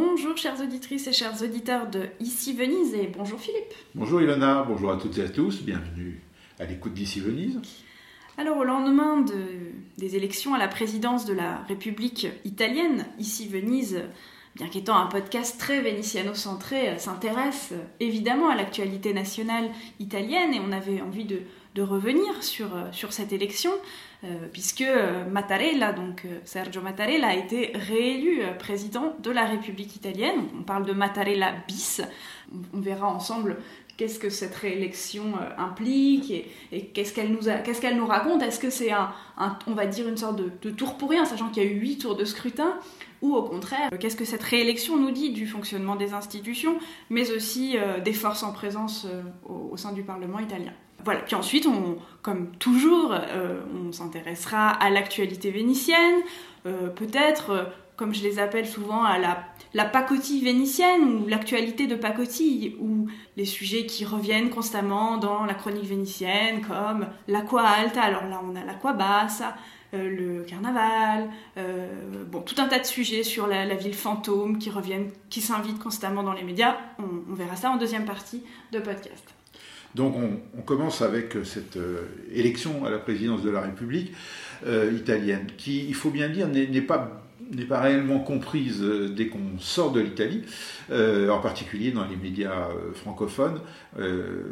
Bonjour chères auditrices et chers auditeurs de Ici Venise et bonjour Philippe. bonjour Ilona, bonjour à toutes et à tous, bienvenue à l'écoute d'Ici Venise. Alors au lendemain de- des élections à la présidence de la République italienne, ici Venise, bien qu'étant un podcast très vénitiano-centré, euh, s'intéresse euh, évidemment à l'actualité nationale italienne et on avait envie de, de revenir sur, euh, sur cette élection, euh, puisque euh, Mattarella, donc Sergio Mattarella, a été réélu président de la République italienne. On parle de Mattarella bis. On- verra ensemble qu'est-ce que cette réélection implique et, qu'est-ce qu'elle nous, raconte Est-ce que c'est un, on va dire une sorte de, tour pour rien, sachant qu'il y a eu huit tours de scrutin ou au contraire, qu'est-ce que cette réélection nous dit du fonctionnement des institutions, mais aussi des forces en présence au sein du Parlement italien? Voilà, puis ensuite, comme toujours, euh, on s'intéressera à l'actualité vénitienne, euh, peut-être, euh, comme je les appelle souvent, à la, la pacotille vénitienne ou l'actualité de pacotille, ou les sujets qui reviennent constamment dans la chronique vénitienne, comme l'aqua alta, alors là on a l'aqua bassa, le carnaval, bon, tout un tas de sujets sur la, ville fantôme qui reviennent, qui s'invitent constamment dans les médias. On verra ça en deuxième partie de podcast. Donc on, commence avec cette euh, élection à la présidence de la République euh, italienne, qui, il faut bien dire, n'est pas réellement comprise euh, dès qu'on sort de l'Italie, euh, en particulier dans les médias euh, francophones. Euh,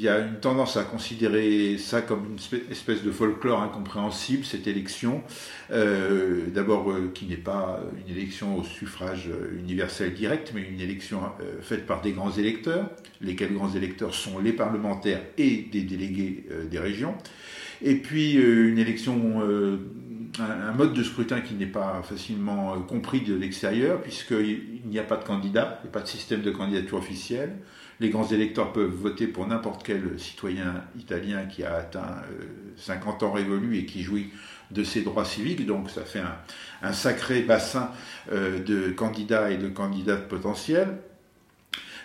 il y a une tendance à considérer ça comme une espèce- de folklore incompréhensible, cette élection, euh, d'abord euh, qui n'est pas une élection au suffrage euh, universel direct, mais une élection faite par des grands électeurs, lesquels grands électeurs sont les parlementaires et des délégués des régions. Et puis une élection, un, mode de scrutin qui n'est pas facilement compris de l'extérieur, puisqu'il n'y a pas de candidat, il n'y a pas de système de candidature officielle. Les grands électeurs peuvent voter pour n'importe quel citoyen italien qui a atteint euh, 50 ans révolus et qui jouit de ses droits civiques. Donc ça fait un, un sacré bassin euh, de candidats et de candidates potentiels.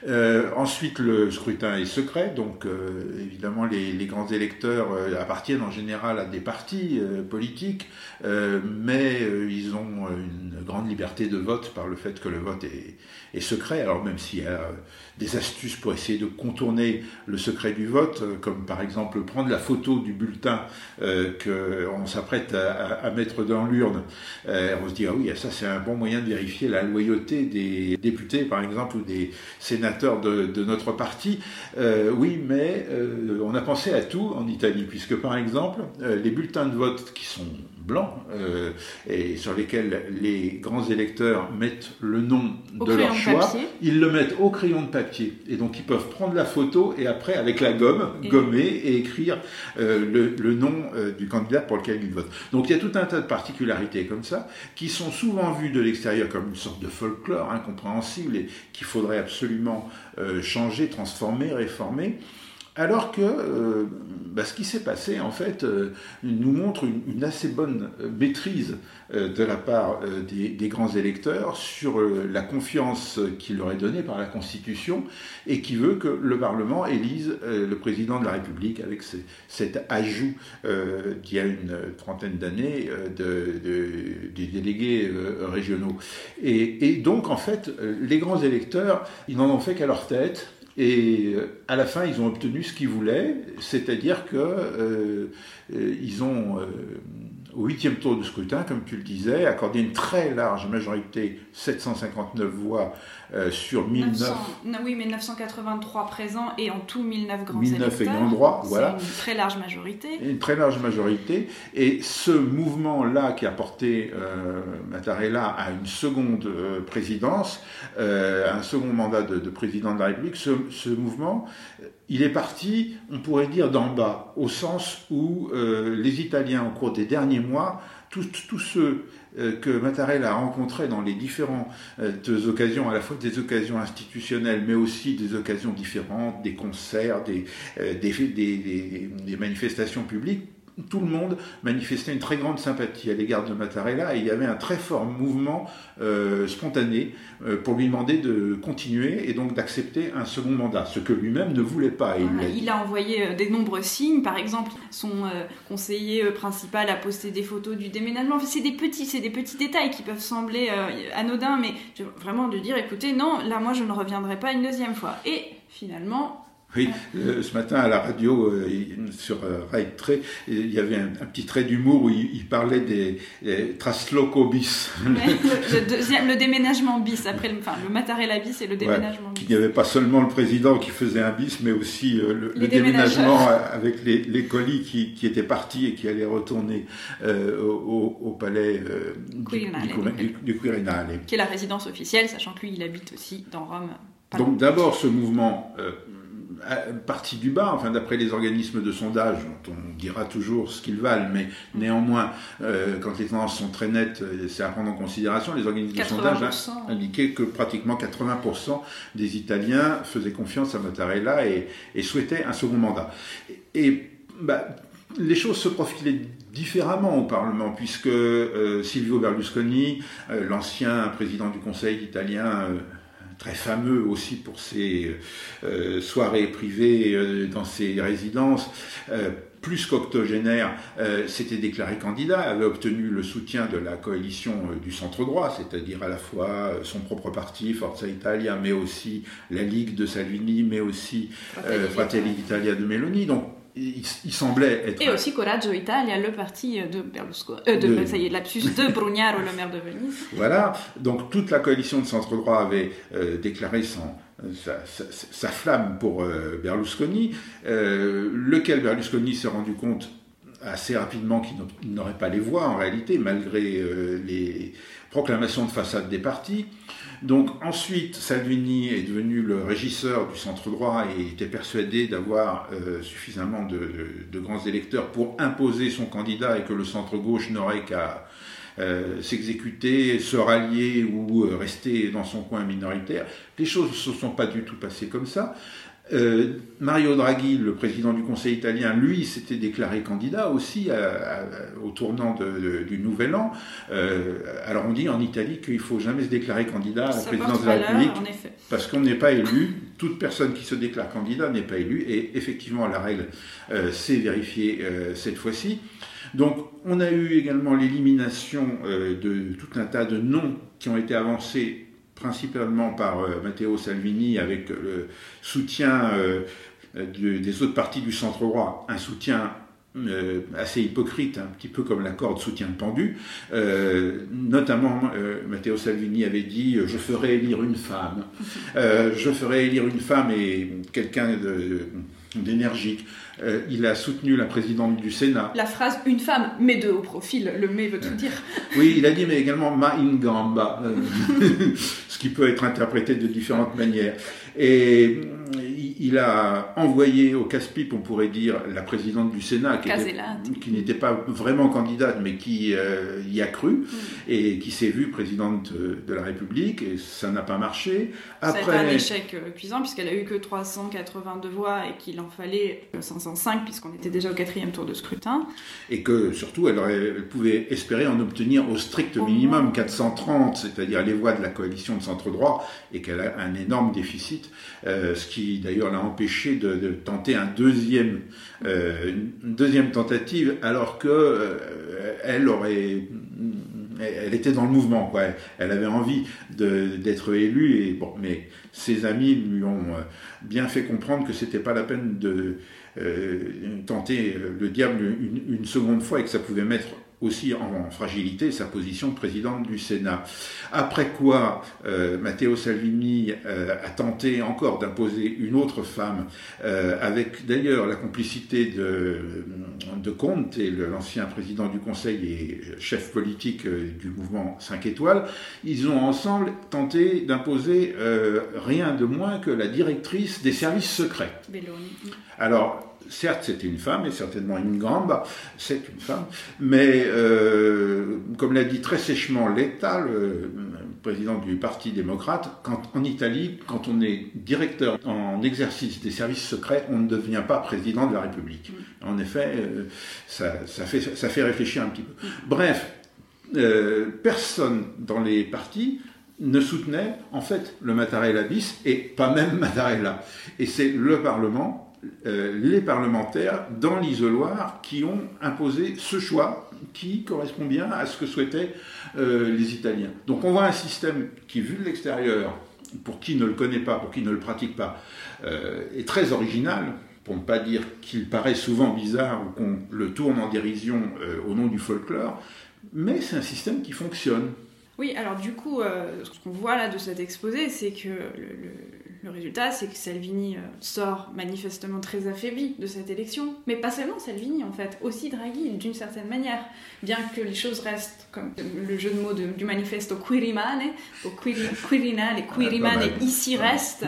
Euh, ensuite, le scrutin est secret, donc euh, évidemment les, grands électeurs euh, appartiennent en général à des partis politiques, mais ils ont une grande liberté de vote par le fait que le vote est, secret. Alors même s'il y a des astuces pour essayer de contourner le secret du vote, comme par exemple prendre la photo du bulletin qu'on s'apprête à, à- mettre dans l'urne, on se dit ah oui ça c'est un bon moyen de vérifier la loyauté des députés par exemple ou des sénateurs de, notre parti. Euh, oui, mais euh, on a pensé à tout en Italie, puisque par exemple, euh, les bulletins de vote qui sont blancs euh, et sur lesquels les grands électeurs mettent le nom Au de leur choix, papier. ils le mettent au crayon de papier. Et donc ils peuvent prendre la photo et après, avec la gomme, Et- gommer et écrire euh, le, le nom euh, du candidat pour lequel ils votent. Donc il y a tout un tas de particularités comme ça qui sont souvent vues de l'extérieur comme une sorte de folklore incompréhensible et qu'il faudrait absolument changer, transformer, réformer. Alors que euh, bah, ce qui s'est passé, en fait, euh, nous montre une, assez bonne euh, maîtrise de la part des, grands électeurs sur la confiance qui leur est donnée par la Constitution et qui veut que le Parlement élise le président de la République avec ce- cet ajout d'il y a une trentaine d'années de, de- des délégués régionaux. Et, donc, en fait, les grands électeurs, ils n'en ont fait qu'à leur tête. Et euh, à la fin, ils ont obtenu ce qu'ils voulaient, c'est-à-dire que euh, euh, ils ont, au huitième tour du scrutin, comme tu le disais, accordé une très large majorité, 759 voix euh, sur 1009 900 non, oui, mais 983 présents et en tout 1009 grands 1009 électeurs. ayant droit, voilà. une très large majorité. une très large majorité. Et ce mouvement-là qui a porté euh, Mattarella à une seconde euh, présidence, euh, un second mandat de, de président de la République, ce, ce mouvement, il est parti, on pourrait dire, d'en bas, au sens où euh, les Italiens, au cours des derniers mois, tous ceux que Mattarella a rencontrés dans les différentes occasions, à la fois des occasions institutionnelles, mais aussi des occasions différentes, des concerts, des manifestations publiques, tout le monde manifestait une très grande sympathie à l'égard de Mattarella et il y avait un très fort mouvement euh, spontané euh, pour lui demander de continuer et donc d'accepter un second mandat, ce que lui-même ne voulait pas. il, a... envoyé euh, des nombreux signes, par exemple, son conseiller principal a posté des photos du déménagement. c'est des petits, c'est des petits détails qui peuvent sembler anodins, mais vraiment de dire, écoutez, non, là moi je ne reviendrai pas une deuxième fois. Et finalement, oui, euh, ce matin à la radio, euh, sur euh, Rai il y avait un, petit trait d'humour où il, parlait des, des trasloco bis. le, déménagement bis, après le, enfin, le bis et le déménagement bis. Il n'y avait pas seulement le président qui faisait un bis, mais aussi le, déménagement avec les, colis qui, qui, étaient partis et qui allaient retourner au, palais du, Quirinale. Qui est la résidence officielle, sachant que lui, il habite aussi dans Rome. Donc d'abord ce mouvement partie du bas, enfin d'après les organismes de sondage, dont on dira toujours ce qu'ils valent, mais néanmoins, euh, quand les tendances sont très nettes, euh, c'est à prendre en considération. Les organismes de sondage indiquaient que pratiquement 80% des Italiens faisaient confiance à Mattarella et, souhaitaient un second mandat. Et, bah, les choses se profilaient différemment au Parlement, puisque euh, Silvio Berlusconi, l'ancien président du Conseil italien, très fameux aussi pour ses euh, soirées privées euh, dans ses résidences, euh, plus qu'octogénaire, s'était déclaré candidat, avait obtenu le soutien de la coalition du centre droit, c'est-à-dire à la fois son propre parti, Forza Italia, mais aussi la Ligue de Salvini, mais aussi Fratelli d'Italia de Meloni. Donc il, semblait être. Et aussi Coraggio Italia, le parti de Berlusconi, euh, de, ça y est, lapsus de Brugnaro, le maire de Venise. Voilà, donc toute la coalition de centre-droit avait euh, déclaré son, sa, flamme pour euh, Berlusconi, lequel Berlusconi s'est rendu compte assez rapidement qu'il n'aurait pas les voix en réalité, malgré les proclamations de façade des partis. Donc ensuite, Salvini est devenu le régisseur du centre droit et était persuadé d'avoir euh, suffisamment de, grands électeurs pour imposer son candidat et que le centre gauche n'aurait qu'à euh, s'exécuter, se rallier ou euh, rester dans son coin minoritaire. Les choses ne se sont pas du tout passées comme ça. Euh, Mario Draghi, le président du Conseil italien, lui, s'était déclaré candidat aussi au tournant du Nouvel An. Euh, alors on dit en Italie qu'il faut jamais se déclarer candidat à la présidence de la République parce qu'on n'est pas élu. Toute personne qui se déclare candidat n'est pas élu et effectivement la règle euh, s'est vérifiée cette fois-ci. Donc on a eu également l'élimination de tout un tas de noms qui ont été avancés principalement par euh, Matteo Salvini avec le soutien euh, des autres partis du centre droit, un soutien euh, assez hypocrite, un petit peu comme la corde soutien pendu. notamment, Matteo Salvini avait dit Je ferai élire une femme. je ferai élire une femme et quelqu'un d'énergique. Euh, il a soutenu la présidente du Sénat. La phrase une femme, mais de haut profil, le mais veut tout dire. Oui, il a dit, mais également ma ingamba, euh, ce qui peut être interprété de différentes manières. Et il a envoyé au casse-pipe, on pourrait dire, la présidente du Sénat, qui n'était pas vraiment candidate, mais qui euh, y a cru, et qui s'est vue présidente de la République, et ça n'a pas marché. Après... Ça a été un échec euh, cuisant, puisqu'elle a eu que 382 voix, et qu'il en fallait 505, puisqu'on était déjà au quatrième tour de scrutin. Et que, surtout, elle, aurait, pouvait espérer en obtenir au strict minimum 430, c'est-à-dire les voix de la coalition de centre-droit, et qu'elle a un énorme déficit, euh, ce qui, d'ailleurs, l'a empêché de, tenter un deuxième, euh, une deuxième tentative, alors que euh, elle aurait, elle était dans le mouvement, quoi. Elle avait envie d'être élue, et bon, mais ses amis lui ont euh, bien fait comprendre que c'était pas la peine de tenter le diable une, seconde fois et que ça pouvait mettre aussi en fragilité sa position de président du Sénat. Après quoi, euh, Matteo Salvini euh, a tenté encore d'imposer une autre femme, euh, avec d'ailleurs la complicité de, de Conte, l'ancien président du Conseil et chef politique du mouvement 5 étoiles. Ils ont ensemble tenté d'imposer rien de moins que la directrice des services secrets. Alors, certes, c'était une femme, et certainement une grande, c'est une femme, mais euh, comme l'a dit très sèchement l'État, le président du Parti démocrate, quand, en Italie, quand on est directeur en exercice des services secrets, on ne devient pas président de la République. En effet, euh, ça, fait, réfléchir un petit peu. Bref, euh, personne dans les partis ne soutenait en fait le Mattarella bis et pas même Mattarella. Et c'est le Parlement, euh, les parlementaires dans l'isoloir qui ont imposé ce choix qui correspond bien à ce que souhaitaient euh, les Italiens. Donc on voit un système qui, vu de l'extérieur, pour qui ne le connaît pas, pour qui ne le pratique pas, euh, est très original, pour ne pas dire qu'il paraît souvent bizarre ou qu'on le tourne en dérision au nom du folklore, mais c'est un système qui fonctionne. Oui, alors du coup, ce qu'on voit là de cet exposé, c'est que résultat, c'est que Salvini euh, sort manifestement très affaibli de cette élection. Mais pas seulement Salvini, en fait, aussi Draghi, d'une certaine manière. Bien que les choses restent, comme le jeu de mots du manifesto Quirimane, au Quirinale, Quirimane, ah, ici reste,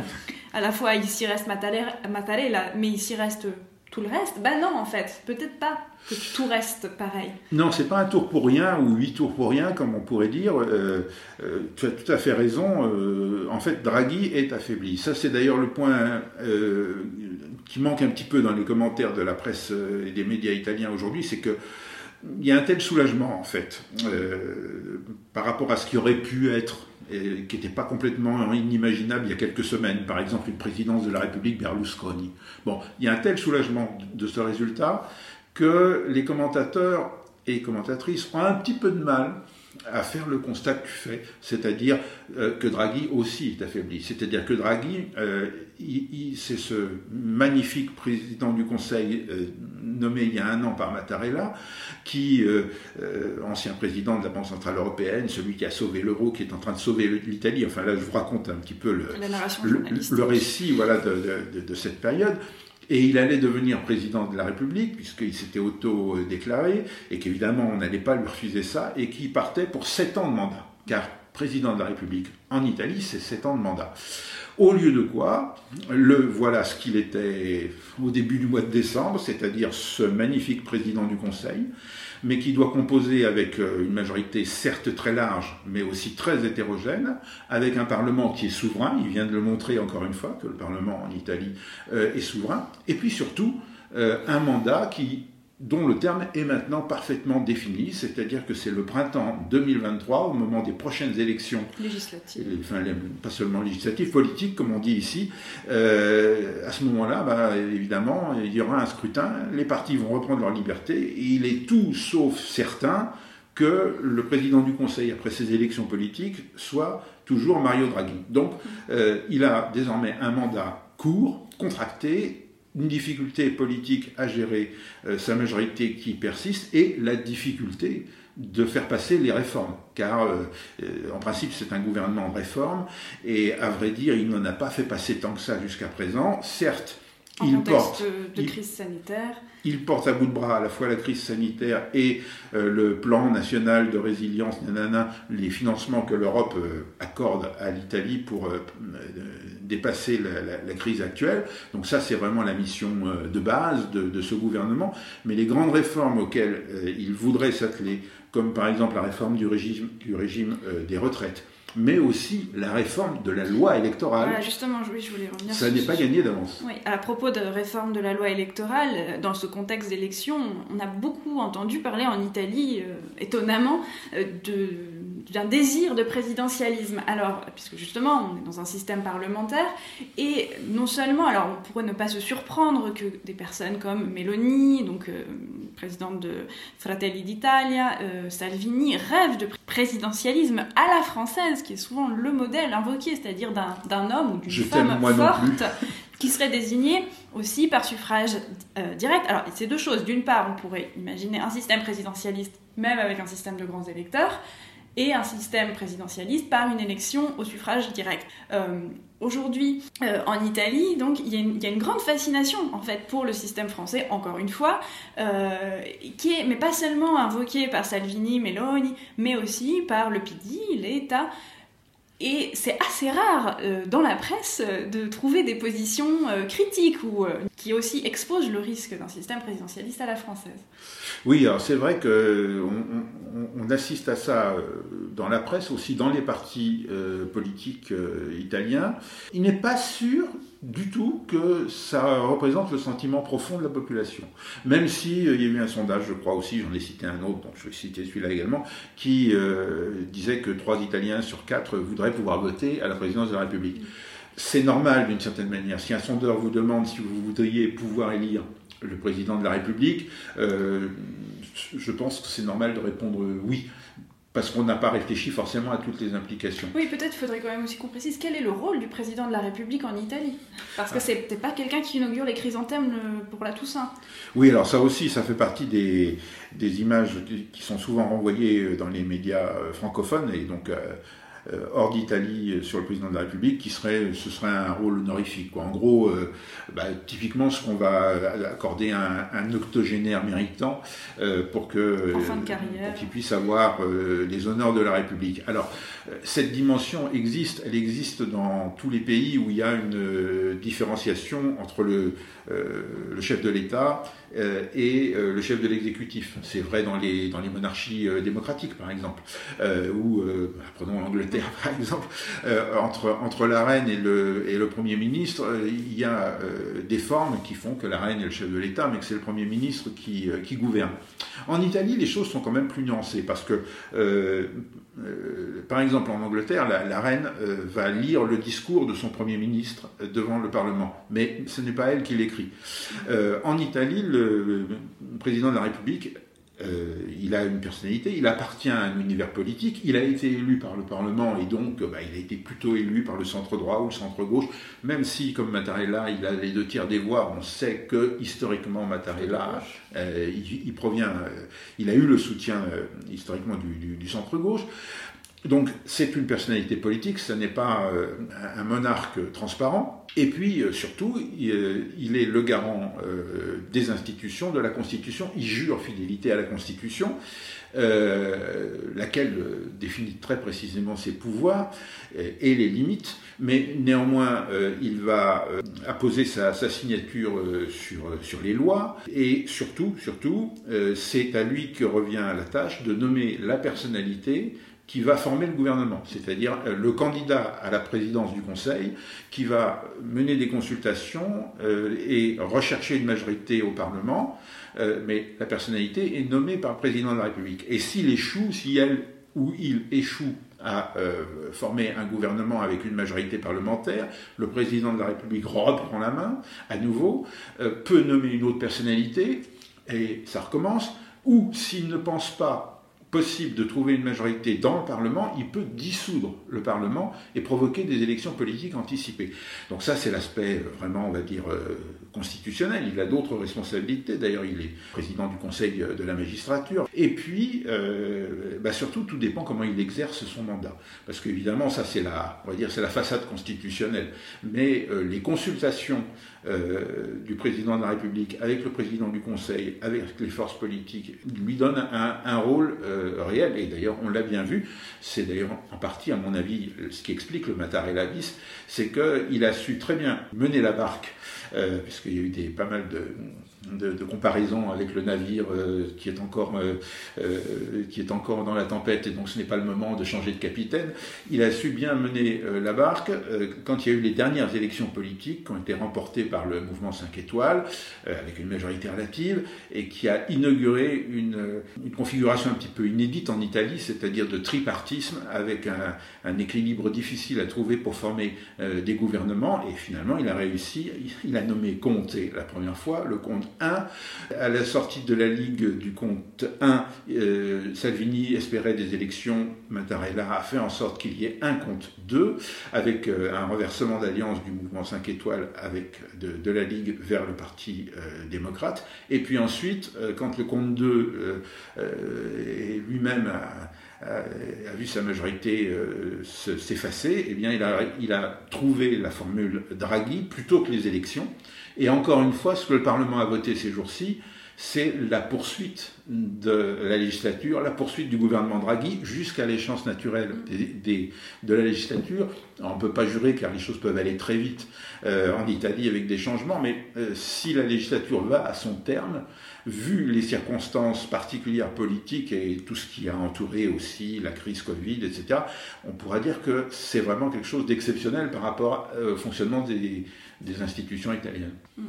à la fois ici reste Mattarella, mais ici reste tout le reste Bah non, en fait, peut-être pas que tout reste pareil. Non, c'est pas un tour pour rien ou huit tours pour rien, comme on pourrait dire. Euh, euh, tu as tout à fait raison. Euh, en fait, Draghi est affaibli. Ça, c'est d'ailleurs le point qui manque un petit peu dans les commentaires de la presse et des médias italiens aujourd'hui, c'est que il y a un tel soulagement en fait par rapport à ce qui aurait pu être qui n'était pas complètement inimaginable il y a quelques semaines, par exemple une présidence de la République Berlusconi. Bon, il y a un tel soulagement de ce résultat que les commentateurs et commentatrices ont un petit peu de mal à faire le constat que tu fais, c'est-à-dire euh, que Draghi aussi est affaibli. C'est-à-dire que Draghi, euh, c'est ce magnifique président du Conseil euh, nommé il y a un an par Mattarella, qui, ancien président de la Banque Centrale Européenne, celui qui a sauvé l'euro, qui est en train de sauver l'Italie, enfin là je vous raconte un petit peu le, le, récit voilà, de, de cette période. Et il allait devenir président de la République, puisqu'il s'était auto-déclaré, et qu'évidemment on n'allait pas lui refuser ça, et qui partait pour sept ans de mandat. Car président de la République en Italie, c'est sept ans de mandat. Au lieu de quoi, le voilà ce qu'il était au début du mois de décembre, c'est-à-dire ce magnifique président du Conseil, mais qui doit composer avec euh, une majorité certes très large, mais aussi très hétérogène, avec un Parlement qui est souverain, il vient de le montrer encore une fois, que le Parlement en Italie euh, est souverain, et puis surtout euh, un mandat qui dont le terme est maintenant parfaitement défini, c'est-à-dire que c'est le printemps 2023, au moment des prochaines élections législatives, enfin pas seulement législatives, politiques comme on dit ici. Euh, à ce moment-là, bah, évidemment, il y aura un scrutin, les partis vont reprendre leur liberté, et il est tout sauf certain que le président du Conseil, après ces élections politiques, soit toujours Mario Draghi. Donc, euh, il a désormais un mandat court, contracté, une difficulté politique à gérer euh, sa majorité qui persiste et la difficulté de faire passer les réformes, car euh, euh, en principe c'est un gouvernement de réforme, et à vrai dire il n'en a pas fait passer tant que ça jusqu'à présent. Certes, il porte, de crise sanitaire. Il porte à bout de bras à la fois la crise sanitaire et euh, le plan national de résilience, nanana, les financements que l'Europe euh, accorde à l'Italie pour euh, dépasser la, crise actuelle. Donc ça, c'est vraiment la mission de base de, de, ce gouvernement. Mais les grandes réformes auxquelles il voudrait s'atteler, comme par exemple la réforme du régime, du régime des retraites, mais aussi la réforme de la loi électorale. Voilà, justement, oui, je voulais revenir. Ça n'est pas gagné d'avance. Oui, à propos de réforme de la loi électorale, euh, dans ce contexte d'élection, on a beaucoup entendu parler en Italie, euh, étonnamment, euh, de d'un désir de présidentialisme. Alors, puisque justement, on est dans un système parlementaire, et non seulement, alors on pourrait ne pas se surprendre que des personnes comme Meloni, donc présidente de Fratelli d'Italia, Salvini, rêvent de présidentialisme à la française, qui est souvent le modèle invoqué, c'est-à-dire d'un homme ou d'une femme forte qui serait désigné aussi par suffrage euh, direct. Alors, c'est deux choses. D'une part, on pourrait imaginer un système présidentialiste, même avec un système de grands électeurs, et un système présidentialiste par une élection au suffrage direct. Euh, aujourd'hui, euh, en Italie, donc, il y, a une grande fascination en fait pour le système français, encore une fois, euh, qui est, mais pas seulement invoqué par Salvini, Meloni, mais aussi par le PD, l'État. Et c'est assez rare dans la presse de trouver des positions critiques ou qui aussi expose le risque d'un système présidentialiste à la française. Oui, alors c'est vrai qu'on on, assiste à ça euh, dans la presse, aussi dans les partis euh, politiques euh, italiens. Il n'est pas sûr du tout que ça représente le sentiment profond de la population. Même si il y a eu un sondage, je crois aussi, j'en ai cité un autre, donc je vais citer celui-là également, qui disait que trois Italiens sur quatre voudraient pouvoir voter à la présidence de la République c'est normal d'une certaine manière. Si un sondeur vous demande si vous voudriez pouvoir élire le président de la République, euh, je pense que c'est normal de répondre oui. Parce qu'on n'a pas réfléchi forcément à toutes les implications. Oui, peut-être faudrait quand même aussi qu'on précise quel est le rôle du président de la République en Italie. Parce que ah. c'est pas quelqu'un qui inaugure les chrysanthèmes pour la Toussaint. Oui, alors ça aussi, ça fait partie des, des images qui sont souvent renvoyées dans les médias euh, francophones. Et donc, euh, euh, hors d'Italie euh, sur le président de la République, qui serait, ce serait un rôle honorifique. En gros, euh, bah, typiquement, ce qu'on va accorder à un, octogénaire méritant pour que qu'il puisse avoir les honneurs de la République. Alors, cette dimension existe, elle existe dans tous les pays où il y a une différenciation entre le, le chef de l'État euh, et euh, le chef de l'exécutif. C'est vrai dans les, dans les monarchies euh, démocratiques, par exemple, ou, prenons l'Angleterre, par exemple, entre, entre la reine et le, et le Premier ministre, il y a des formes qui font que la reine est le chef de l'État, mais que c'est le Premier ministre qui, qui gouverne. En Italie, les choses sont quand même plus nuancées, parce que euh, par exemple, en Angleterre, la, reine euh, va lire le discours de son Premier ministre euh, devant le Parlement, mais ce n'est pas elle qui l'écrit. en Italie, le, président de la République euh, il a une personnalité, il appartient à un univers politique, il a été élu par le Parlement et donc bah, il a été plutôt élu par le centre droit ou le centre gauche, même si comme Mattarella il a les deux tiers des voix, on sait que historiquement Mattarella euh, il, provient, euh, il a eu le soutien historiquement du centre gauche. Donc c'est une personnalité politique, ce n'est pas euh, un monarque transparent. Et puis euh, surtout, euh, il est le garant des institutions, de la Constitution. Il jure fidélité à la Constitution, laquelle définit très précisément ses pouvoirs et les limites. Mais néanmoins, il va apposer sa, signature sur, sur les lois. Et surtout, surtout, c'est à lui que revient la tâche de nommer la personnalité qui va former le gouvernement, c'est-à-dire euh, le candidat à la présidence du Conseil qui va mener des consultations euh, et rechercher une majorité au Parlement, euh, mais la personnalité est nommée par le président de la République. Et s'il échoue, si elle ou il échoue à former un gouvernement avec une majorité parlementaire, le président de la République reprend la main à nouveau, peut nommer une autre personnalité, et ça recommence, ou s'il ne pense pas possible de trouver une majorité dans le Parlement, il peut dissoudre le Parlement et provoquer des élections politiques anticipées. Donc ça, c'est l'aspect euh, vraiment, on va dire, euh, constitutionnel. Il a d'autres responsabilités. D'ailleurs, il est président du Conseil de la magistrature. Et puis, euh, bah, surtout, tout dépend comment il exerce son mandat. Parce qu'évidemment, ça, c'est la, on va dire, c'est la façade constitutionnelle. Mais les consultations du président de la République avec le président du Conseil, avec les forces politiques, lui donnent un, un rôle euh, réel, et d'ailleurs on l'a bien vu, c'est d'ailleurs en partie à mon avis ce qui explique le Mattarella bis, c'est qu'il a su très bien mener la barque, euh, puisqu'il y a eu des, pas mal de, de, comparaison avec le navire euh, qui, est encore, euh, euh, qui est encore dans la tempête et donc ce n'est pas le moment de changer de capitaine. Il a su bien mener la barque quand il y a eu les dernières élections politiques qui ont été remportées par le mouvement 5 étoiles avec une majorité relative et qui a inauguré une, une configuration un petit peu inédite en Italie, c'est-à-dire de tripartisme avec un, un, équilibre difficile à trouver pour former des gouvernements et finalement il a réussi, il a nommé Conte la première fois, le Conte 1. À la sortie de la Ligue du compte 1, euh, Salvini espérait des élections. Mattarella a fait en sorte qu'il y ait un compte 2, avec euh, un renversement d'alliance du mouvement 5 étoiles avec de, la Ligue vers le Parti euh, démocrate. Et puis ensuite, quand le compte 2 lui-même a, vu sa majorité s'effacer, eh bien, il a, il a trouvé la formule Draghi plutôt que les élections. Et encore une fois, ce que le Parlement a voté ces jours-ci, c'est la poursuite de la législature, la poursuite du gouvernement Draghi jusqu'à l'échéance naturelle de la législature. on ne peut pas jurer car les choses peuvent aller très vite euh, en Italie avec des changements, mais euh, si la législature va à son terme, vu les circonstances particulières politiques et tout ce qui a entouré aussi la crise Covid, etc., on pourra dire que c'est vraiment quelque chose d'exceptionnel par rapport au fonctionnement des, des institutions italiennes. Mm.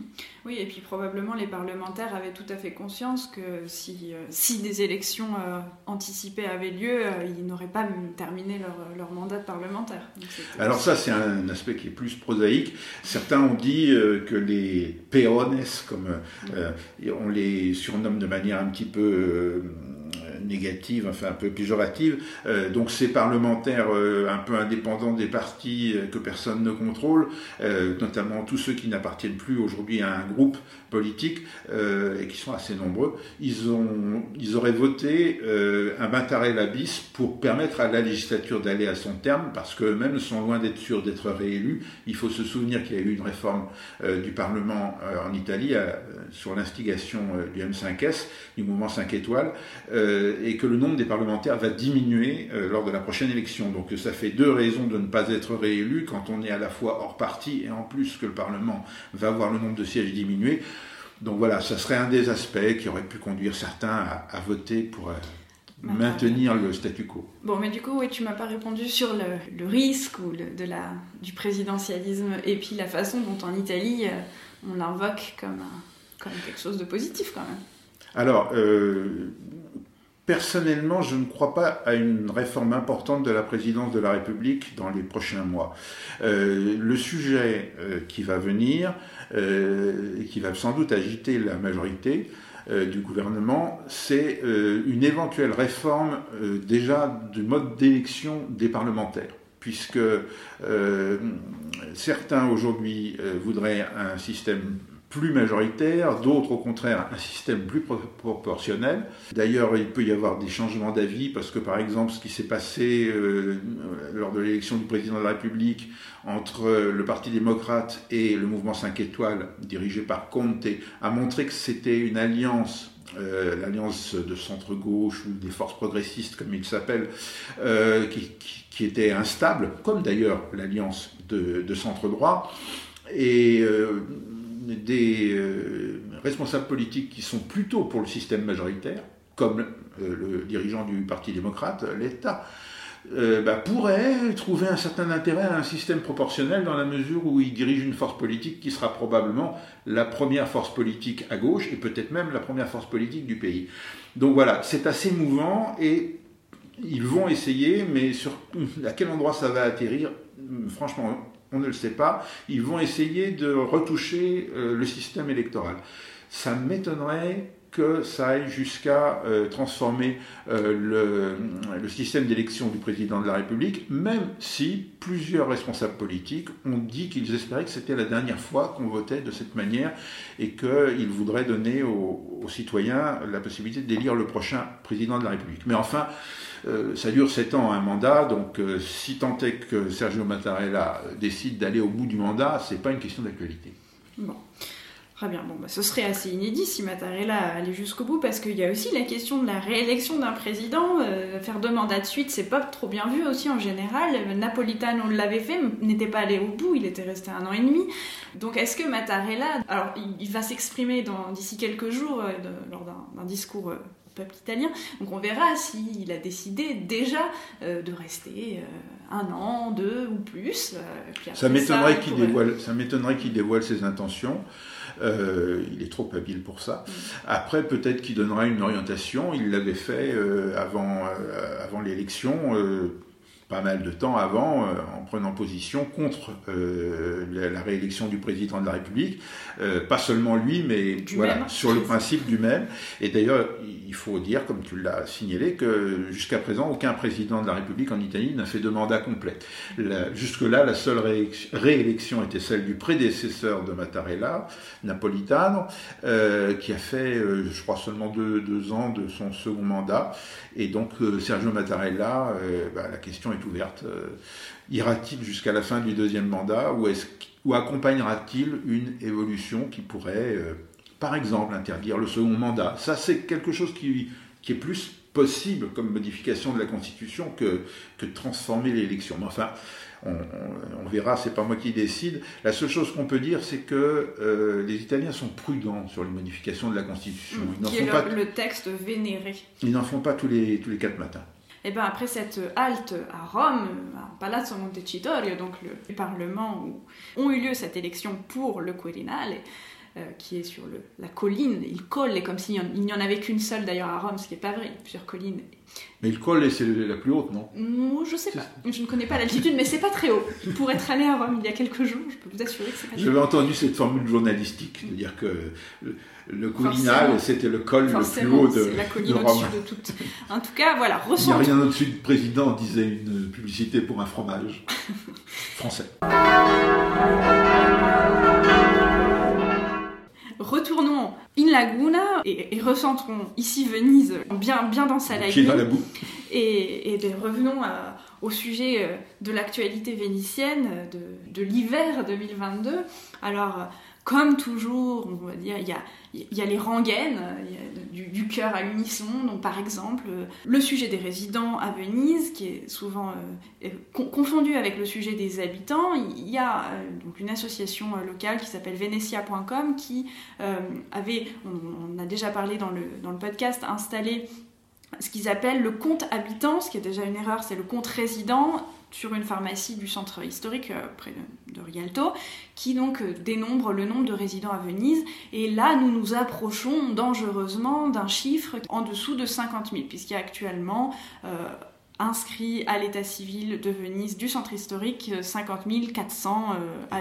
Oui, et puis probablement les parlementaires avaient tout à fait conscience que si, euh, si des élections euh, anticipées avaient lieu, euh, ils n'auraient pas terminé leur, leur, mandat de parlementaire. Alors ça, c'est un aspect qui est plus prosaïque. Certains ont dit que les peones, comme on les surnomme de manière un petit peu négative, enfin un peu péjorative. Euh, donc ces parlementaires euh, un peu indépendants des partis euh, que personne ne contrôle, notamment tous ceux qui n'appartiennent plus aujourd'hui à un groupe politique et qui sont assez nombreux, ils, ont, ils auraient voté un Mattarella bis pour permettre à la législature d'aller à son terme, parce qu'eux-mêmes sont loin d'être sûrs d'être réélus. Il faut se souvenir qu'il y a eu une réforme du Parlement en Italie sur l'instigation du M5S, du mouvement 5 étoiles et que le nombre des parlementaires va diminuer euh, lors de la prochaine élection. Donc ça fait deux raisons de ne pas être réélu quand on est à la fois hors parti et en plus que le Parlement va voir le nombre de sièges diminuer. Donc voilà, ça serait un des aspects qui aurait pu conduire certains à, voter pour euh, maintenir le statu quo. Bon, mais du coup, oui, tu m'as pas répondu sur le, risque ou de la, du présidentialisme et puis la façon dont en Italie euh, on l'invoque comme, comme quelque chose de positif quand même. Alors, Personnellement, je ne crois pas à une réforme importante de la présidence de la République dans les prochains mois. Euh, le sujet euh, qui va venir, euh, qui va sans doute agiter la majorité du gouvernement, c'est une éventuelle réforme déjà du mode d'élection des parlementaires puisque certains aujourd'hui voudraient un système plus majoritaire, d'autres au contraire un système plus proportionnel. D'ailleurs, il peut y avoir des changements d'avis parce que par exemple, ce qui s'est passé euh, lors de l'élection du président de la République entre le Parti démocrate et le mouvement 5 étoiles dirigé par Conte a montré que c'était une alliance euh, l'alliance de centre-gauche ou des forces progressistes comme il s'appelle, euh, qui, était instable, comme d'ailleurs l'alliance de, de centre-droit. Et des euh, responsables politiques qui sont plutôt pour le système majoritaire, comme euh, le dirigeant du Parti démocrate, l'État, euh, bah, pourrait trouver un certain intérêt à un système proportionnel dans la mesure où il dirige une force politique qui sera probablement la première force politique à gauche et peut-être même la première force politique du pays. Donc voilà, c'est assez mouvant et ils vont essayer, mais à quel endroit ça va atterrir, franchement, on ne le sait pas, ils vont essayer de retoucher euh, le système électoral. Ça m'étonnerait que ça aille jusqu'à euh, transformer euh, le, système d'élection du président de la République, même si plusieurs responsables politiques ont dit qu'ils espéraient que c'était la dernière fois qu'on votait de cette manière et qu'ils voudraient donner aux, aux, citoyens la possibilité d'élire le prochain président de la République. Mais enfin, euh, ça dure 7 ans un mandat, donc euh, si tant est que Sergio Mattarella décide d'aller au bout du mandat, c'est pas une question d'actualité. Bon. Très bien, bon, bah, ce serait assez inédit si Mattarella allait jusqu'au bout, parce qu'il y a aussi la question de la réélection d'un président. Euh, faire deux mandats de suite, c'est pas trop bien vu aussi en général. Napolitano l'avait fait, n'était pas allé au bout, il était resté un an et demi. Donc est-ce que Mattarella, alors il, va s'exprimer d'ici quelques jours lors d'un discours peuple italien. Donc on verra s'il a décidé déjà euh, de rester euh, un an, deux ou plus. Euh, ça m'étonnerait qu'il dévoile, ça m'étonnerait qu'il dévoile ses intentions. il est trop habile pour ça. Mm. Après, peut-être qu'il donnera une orientation. Il l'avait fait avant, avant l'élection pas mal de temps avant euh, en prenant position contre euh, la, réélection du président de la République, euh, pas seulement lui, mais voilà, sur le principe du même. Et d'ailleurs, il faut dire, comme tu l'as signalé, que jusqu'à présent, aucun président de la République en Italie n'a fait de mandat complet. Jusque-là, la seule réélection était celle du prédécesseur de Mattarella, Napolitano, qui a fait, je crois, seulement deux, deux, ans de son second mandat. Et donc, Sergio Mattarella, bah, la question est ouverte. Euh, ira-t-il jusqu'à la fin du deuxième mandat ou, ou accompagnera-t-il une évolution qui pourrait euh, Par exemple, interdire le second mandat? Ça, c'est quelque chose qui, qui est plus possible comme modification de la Constitution que, que de transformer l'élection. Mais enfin, on, on, verra, c'est pas moi qui décide. La seule chose qu'on peut dire, c'est que euh, les Italiens sont prudents sur les modifications de la Constitution. Ils n'en font le, pas le texte vénéré. Ils n'en font pas tous les, tous les quatre matins. Et eh bien après cette halte à Rome, à Palazzo Montecitorio, donc le parlement où ont eu lieu cette élection pour le Quirinale, euh, qui est sur la colline. Il colle, et comme s'il n'y en avait qu'une seule d'ailleurs à Rome, ce qui n'est pas vrai, plusieurs collines. Mais il colle, c'est la plus haute, non? Je sais pas. Je ne connais pas l'altitude, mais c'est pas très haut. Pour être allé à Rome il y a quelques jours, je peux vous assurer que c'est pas J'avais entendu cette formule journalistique, c'est-à-dire que le, le collinal, c'était le col le plus haut de, la colline au-dessus de toute. En tout cas, voilà, Il n'y a rien au-dessus du président, disait une publicité pour un fromage français. Laguna et, recentrons ici Venise bien, bien dans sa lagune. Et, et revenons au sujet euh, de l'actualité vénitienne de, de l'hiver 2022. Alors, comme toujours, on va dire, il y a, les rengaines, y a du, cœur à l'unisson. Donc, par exemple, le sujet des résidents à Venise, qui est souvent euh, confondu avec le sujet des habitants. Il y a euh, donc une association euh, locale qui s'appelle Venetia.com qui avait, on, a déjà parlé dans le, dans le podcast, installé ce qu'ils appellent le compte habitant, ce qui est déjà une erreur, c'est le compte résident sur une pharmacie du centre historique euh, près de, Rialto, qui donc euh, dénombre le nombre de résidents à Venise. Et là, nous nous approchons dangereusement d'un chiffre en dessous de 50 000, puisqu'il y a actuellement euh, inscrit à l'état civil de Venise du centre historique 50 400 euh,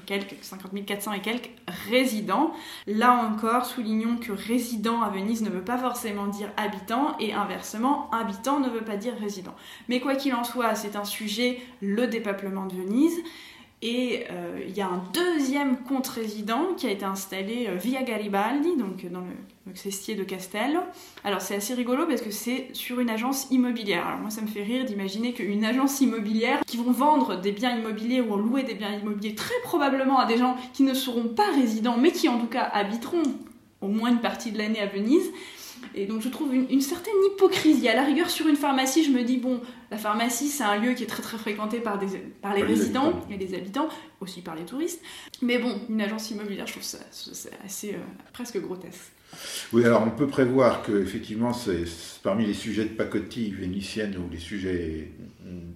quelques, 50 400 et quelques résidents. Là encore, soulignons que résident à Venise ne veut pas forcément dire habitant et inversement, habitant ne veut pas dire résident. Mais quoi qu'il en soit, c'est un sujet, le dépeuplement de Venise. Et euh, il y a un deuxième compte résident qui a été installé euh, via Garibaldi, donc dans le, cestier de Castello. Alors c'est assez rigolo parce que c'est sur une agence immobilière. Alors moi ça me fait rire d'imaginer qu'une agence immobilière qui vont vendre des biens immobiliers ou louer des biens immobiliers très probablement à des gens qui ne seront pas résidents mais qui en tout cas habiteront au moins une partie de l'année à Venise, et donc je trouve une, certaine hypocrisie. À la rigueur, sur une pharmacie, je me dis, bon, la pharmacie, c'est un lieu qui est très très fréquenté par, des, par les résidents et les habitants, aussi par les touristes. Mais bon, une agence immobilière, je trouve ça, assez euh, presque grotesque. Oui, alors on peut prévoir que effectivement, c'est parmi les sujets de pacotille vénitienne ou les sujets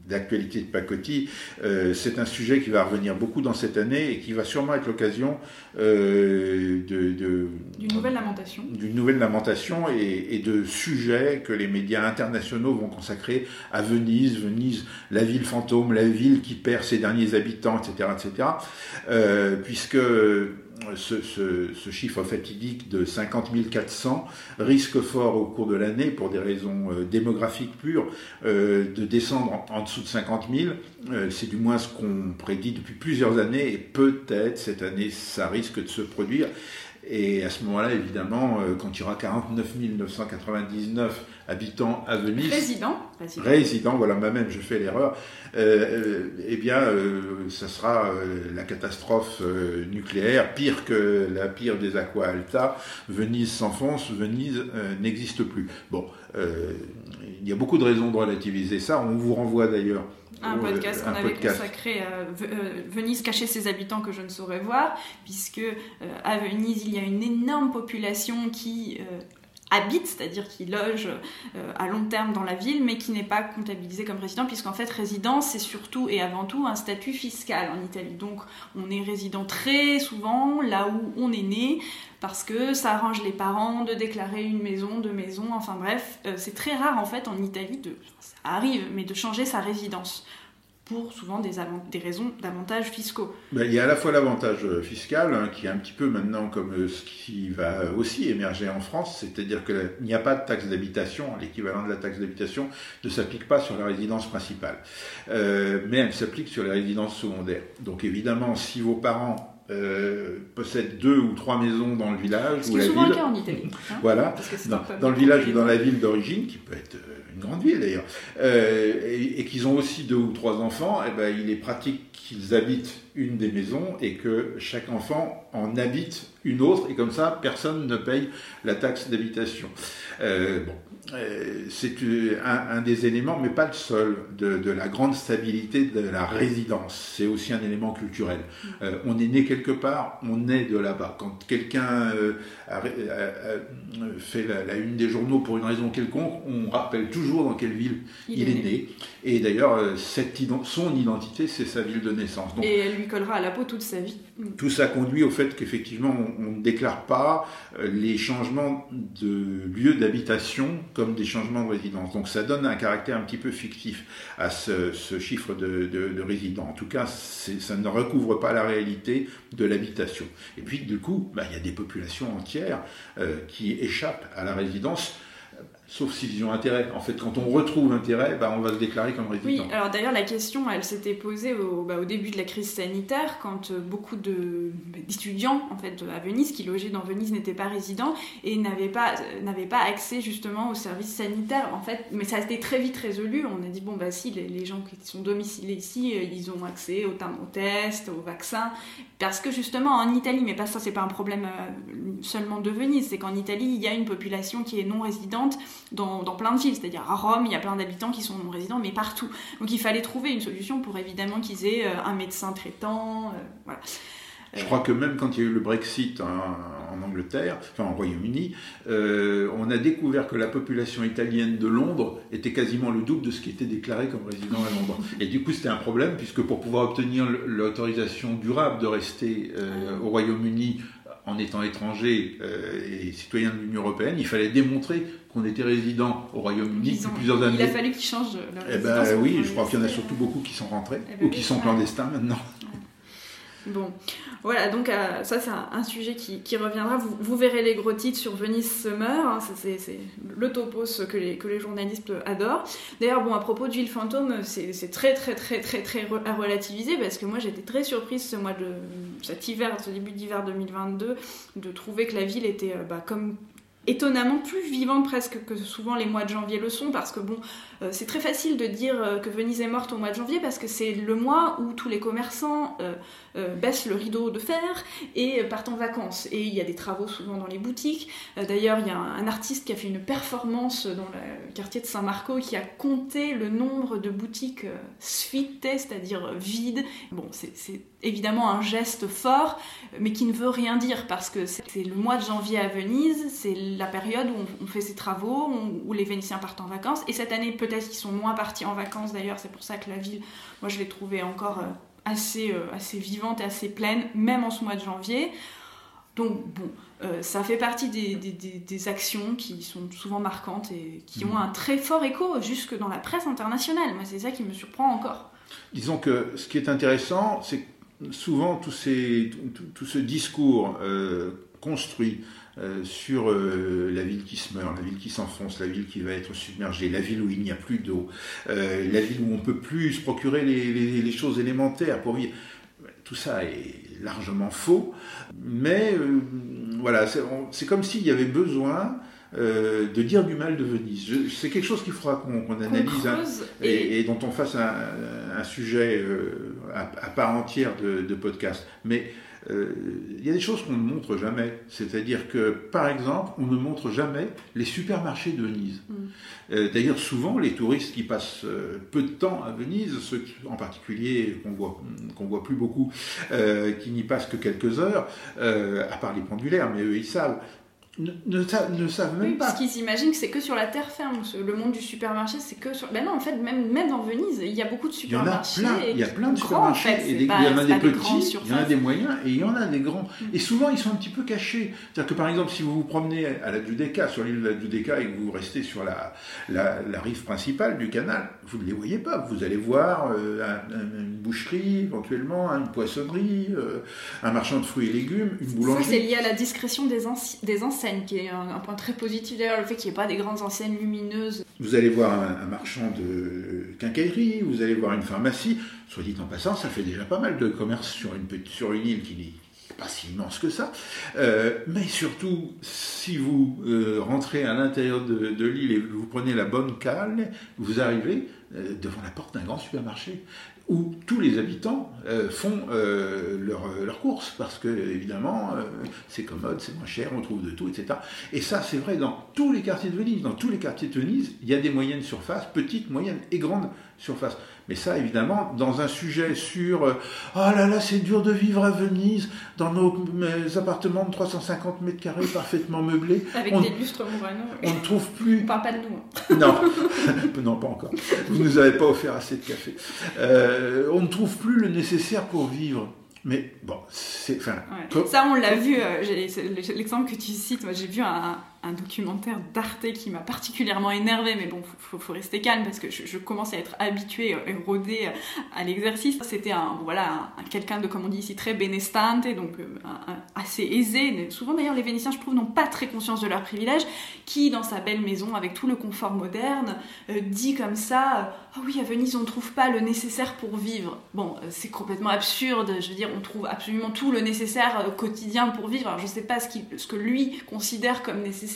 d'actualité de pacotille, euh, c'est un sujet qui va revenir beaucoup dans cette année et qui va sûrement être l'occasion euh, de, d'une nouvelle lamentation, d'une nouvelle lamentation et, de sujets que les médias internationaux vont consacrer à Venise, Venise, la ville fantôme, la ville qui perd ses derniers habitants, etc., etc., euh, puisque ce, chiffre fatidique de 50 400 risque fort au cours de l'année, pour des raisons euh, démographiques pures, euh, de descendre en, dessous de 50 000. Euh, c'est du moins ce qu'on prédit depuis plusieurs années, et peut-être cette année, ça risque de se produire. Et à ce moment-là, évidemment, quand il y aura 49 999 habitants à Venise. Résidents, voilà, moi-même je fais l'erreur. Euh, eh bien, euh, ça sera euh, la catastrophe nucléaire, pire que la pire des Aqua Alta. Venise s'enfonce, Venise n'existe plus. Bon, il y a beaucoup de raisons de relativiser ça. On vous renvoie d'ailleurs un podcast qu'on avait consacré à Venise cacher ses habitants que je ne saurais voir, puisque à Venise il y a une énorme population qui habite, c'est-à-dire qui loge euh, à long terme dans la ville, mais qui n'est pas comptabilisé comme résident, puisqu'en fait résident c'est surtout et avant tout un statut fiscal en Italie. Donc on est résident très souvent là où on est né, parce que ça arrange les parents de déclarer une maison, deux maisons, enfin bref, euh, c'est très rare en fait en Italie de, ça arrive, mais de changer sa résidence pour souvent des, raisons d'avantages fiscaux. Ben, il y a à la fois l'avantage euh, fiscal, hein, qui est un petit peu maintenant comme euh, ce qui va aussi émerger en France, c'est-à-dire qu'il n'y a pas de taxe d'habitation, l'équivalent de la taxe d'habitation ne s'applique pas sur la résidence principale, euh, mais elle s'applique sur les résidences secondaires. Donc évidemment, si vos parents euh, possède deux ou trois maisons dans le village. C'est souvent le cas en Italie. Hein. voilà, dans, le village ou dans la ville d'origine, qui peut être une grande ville d'ailleurs, et, et qu'ils ont aussi deux ou trois enfants, et eh ben, il est pratique qu'ils habitent une des maisons et que chaque enfant en habite une autre, et comme ça, personne ne paye la taxe d'habitation. Euh, bon, euh, c'est un, des éléments, mais pas le seul, de, la grande stabilité de la résidence. C'est aussi un élément culturel. Euh, on est né quelque part, on est de là-bas. Quand quelqu'un fait la, une des journaux pour une raison quelconque, on rappelle toujours dans quelle ville il, est, né. Et d'ailleurs, son identité, c'est sa ville de naissance. et elle lui collera à la peau toute sa vie. Tout ça conduit au fait qu'effectivement, on ne déclare pas les changements de lieu d'habitation comme des changements de résidence. Donc ça donne un caractère un petit peu fictif à ce, chiffre de, de, résidents. En tout cas, ça ne recouvre pas la réalité de l'habitation. Et puis, du coup, bah, il y a des populations entières euh, qui échappent à la résidence sauf s'ils ont intérêt. En fait, quand on retrouve intérêt, bah, on va se déclarer comme résident. Oui, alors d'ailleurs, la question, elle s'était posée au, bah, au, début de la crise sanitaire, quand euh, beaucoup d'étudiants en fait, à Venise, qui logeaient dans Venise, n'étaient pas résidents et n'avaient pas, euh, pas accès justement aux services sanitaires. En fait, mais ça a été très vite résolu. On a dit, bon, bah si, les, gens qui sont domiciliés ici, euh, ils ont accès aux, aux tests, aux vaccins. Parce que justement, en Italie, mais pas ça, c'est pas un problème seulement de Venise, c'est qu'en Italie, il y a une population qui est non résidente dans, plein de villes. C'est-à-dire à Rome, il y a plein d'habitants qui sont non résidents, mais partout. Donc il fallait trouver une solution pour évidemment qu'ils aient euh, un médecin traitant. Euh, voilà. Je crois que même quand il y a eu le Brexit en, Angleterre, enfin en Royaume-Uni, euh, on a découvert que la population italienne de Londres était quasiment le double de ce qui était déclaré comme résident à Londres. Et du coup, c'était un problème, puisque pour pouvoir obtenir l'autorisation durable de rester au Royaume-Uni en étant étranger et citoyen de l'Union européenne, il fallait démontrer qu'on était résident au Royaume-Uni depuis plusieurs années. Il a fallu qu'ils changent leur eh ben, Oui, je crois qu'il y en a surtout beaucoup qui sont rentrés eh ben ou qui sont clandestins maintenant. Bon, voilà, donc euh, ça c'est un, sujet qui, reviendra. Vous, verrez les gros titres sur Venice Summer, hein, c'est le topos que les, que les journalistes adorent. D'ailleurs, bon, à propos d'Huile Fantôme, c'est très très très très très à relativiser parce que moi j'étais très surprise ce mois de cet hiver, ce début d'hiver 2022, de trouver que la ville était euh, bah, comme étonnamment plus vivante presque que souvent les mois de janvier le sont parce que bon euh, c'est très facile de dire euh, que Venise est morte au mois de janvier parce que c'est le mois où tous les commerçants euh, baissent le rideau de fer et partent en vacances. Et il y a des travaux souvent dans les boutiques. D'ailleurs il y a un, artiste qui a fait une performance dans le quartier de Saint-Marco qui a compté le nombre de boutiques sfitte c'est-à-dire vides. Bon c'est évidemment un geste fort mais qui ne veut rien dire parce que c'est le mois de janvier à Venise c'est la période où on, fait ses travaux, où les Vénitiens partent en vacances. Et cette année, peut-être qu'ils sont moins partis en vacances d'ailleurs, c'est pour ça que la ville, moi je l'ai trouvée encore euh, assez, euh, assez vivante et assez pleine, même en ce mois de janvier. Donc bon, euh, ça fait partie des, des, actions qui sont souvent marquantes et qui ont mmh. un très fort écho jusque dans la presse internationale. Moi, c'est ça qui me surprend encore. Disons que ce qui est intéressant, c'est souvent tout, ces, ce discours construit euh, sur euh, la ville qui se meurt, la ville qui s'enfonce, la ville qui va être submergée, la ville où il n'y a plus d'eau, euh, la ville où on ne peut plus se procurer les, choses élémentaires pour vivre. Tout ça est largement faux, mais voilà, c'est comme s'il y avait besoin de dire du mal de Venise. C'est quelque chose qu'il faudra qu'on analyse hein, et, dont on fasse un, sujet à, part entière de, de podcast. Mais euh, il y a des choses qu'on ne montre jamais. C'est-à-dire que, par exemple, on ne montre jamais les supermarchés de Venise. Mm. Euh, d'ailleurs, souvent, les touristes qui passent euh, peu de temps à Venise, ceux en particulier qu'on voit, qu'on voit plus beaucoup, qui n'y passent que quelques heures, à part les pendulaires, mais eux, ils savent, ne, ne, savent même pas. Parce qu'ils imaginent que c'est que sur la terre ferme. Le monde du supermarché, c'est que sur. Ben non, en fait, même, même dans Venise, il y a beaucoup de supermarchés. Il y en a plein, il y a plein de supermarchés. il y en a des petits, il y en a des moyens et il y en a des grands. Mm. Et souvent, ils sont un petit peu cachés. C'est-à-dire que par exemple, si vous vous promenez à la Giudecca, sur l'île de la Giudecca, et que vous restez sur la, la, rive principale du canal, vous ne les voyez pas. Vous allez voir euh, une boucherie, éventuellement, une poissonnerie, euh, un marchand de fruits et légumes, une boulangerie. Ça, c'est lié à la discrétion des, des anciens qui est un, point très positif d'ailleurs, le fait qu'il n'y ait pas des grandes enseignes lumineuses. Vous allez voir un, marchand de quincaillerie, vous allez voir une pharmacie. Soit dit en passant, ça fait déjà pas mal de commerce sur une, sur une île qui, pas si immense que ça. mais surtout, si vous rentrez à l'intérieur de, l'île et vous prenez la bonne cale, vous arrivez devant la porte d'un grand supermarché où tous les habitants euh, font euh, leurs courses, parce que évidemment euh, c'est commode, c'est moins cher, on trouve de tout, etc. Et ça c'est vrai dans tous les quartiers de Venise. Dans tous les quartiers de Venise, il y a des moyennes surfaces, petites, moyennes et grandes surfaces. Mais ça, évidemment, dans un sujet sur euh, Ah là là, c'est dur de vivre à Venise, dans nos appartements de 350 mètres carrés parfaitement meublés. Avec des lustres Murano. On ne trouve plus. On parle pas de nous. Hein. Non, non, pas encore. Vous ne nous avez pas offert assez de café. Euh, on ne trouve plus le nécessaire pour vivre. Mais bon, c'est. Enfin, Ça, on l'a vu, euh, l'exemple que tu cites, moi j'ai vu un, un documentaire d'Arte qui m'a particulièrement énervé, mais bon, faut, faut, rester calme parce que je, commence à être habituée et rodée à l'exercice. C'était un, voilà, un, quelqu'un de, comme on dit ici, très benestante, donc euh, assez aisé. Souvent d'ailleurs, les Vénitiens, je trouve, n'ont pas très conscience de leurs privilèges, qui, dans sa belle maison, avec tout le confort moderne, euh, dit comme ça, ah oui, à Venise, on ne trouve pas le nécessaire pour vivre. Bon, euh, c'est complètement absurde, je veux dire, on trouve absolument tout le nécessaire quotidien pour vivre. Alors, je ne sais pas ce, ce que lui considère comme nécessaire,